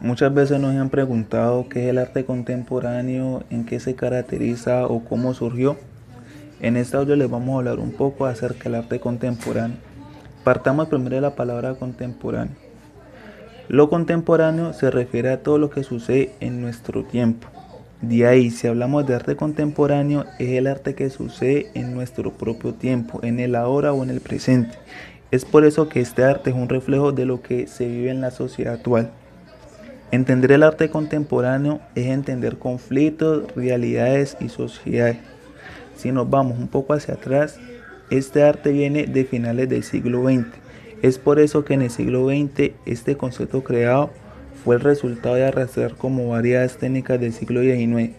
Muchas veces nos han preguntado qué es el arte contemporáneo, en qué se caracteriza o cómo surgió. En este audio les vamos a hablar un poco acerca del arte contemporáneo. Partamos primero de la palabra contemporáneo. Lo contemporáneo se refiere a todo lo que sucede en nuestro tiempo. De ahí, si hablamos de arte contemporáneo, es el arte que sucede en nuestro propio tiempo, en el ahora o en el presente. Es por eso que este arte es un reflejo de lo que se vive en la sociedad actual. Entender el arte contemporáneo es entender conflictos, realidades y sociedades. Si nos vamos un poco hacia atrás, este arte viene de finales del siglo XX. Es por eso que en el siglo XX este concepto creado fue el resultado de arrastrar como varias técnicas del siglo XIX.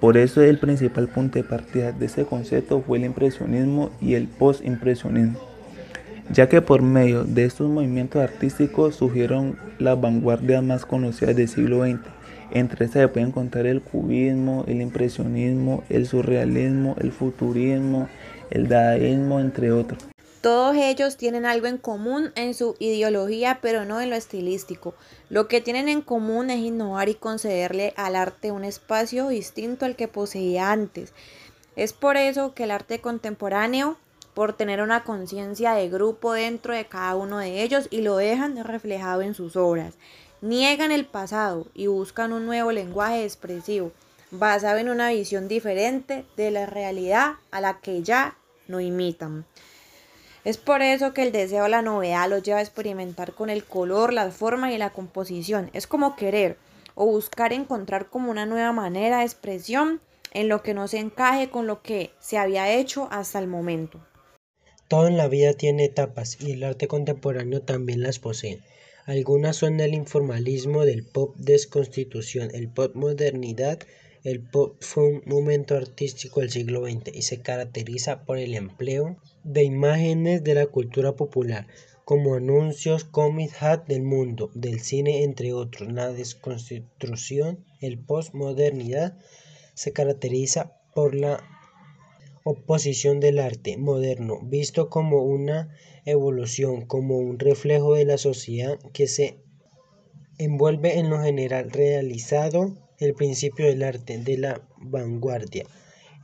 Por eso el principal punto de partida de este concepto fue el impresionismo y el postimpresionismo ya que por medio de estos movimientos artísticos surgieron las vanguardias más conocidas del siglo XX. Entre estas se pueden contar el cubismo, el impresionismo, el surrealismo, el futurismo, el dadaísmo, entre otros. Todos ellos tienen algo en común en su ideología, pero no en lo estilístico. Lo que tienen en común es innovar y concederle al arte un espacio distinto al que poseía antes. Es por eso que el arte contemporáneo por tener una conciencia de grupo dentro de cada uno de ellos y lo dejan reflejado en sus obras. Niegan el pasado y buscan un nuevo lenguaje expresivo, basado en una visión diferente de la realidad a la que ya no imitan. Es por eso que el deseo de la novedad los lleva a experimentar con el color, la forma y la composición. Es como querer o buscar encontrar como una nueva manera de expresión en lo que no se encaje con lo que se había hecho hasta el momento. Todo en la vida tiene etapas y el arte contemporáneo también las posee. Algunas son el informalismo del pop desconstitución, el pop modernidad, el pop fue un momento artístico del siglo XX y se caracteriza por el empleo de imágenes de la cultura popular, como anuncios, cómics, hat del mundo, del cine, entre otros. La desconstrucción, el postmodernidad, se caracteriza por la oposición del arte moderno, visto como una evolución, como un reflejo de la sociedad que se envuelve en lo general realizado el principio del arte de la vanguardia.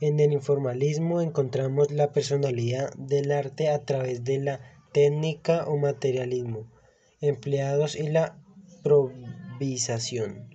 En el informalismo encontramos la personalidad del arte a través de la técnica o materialismo empleados y la improvisación.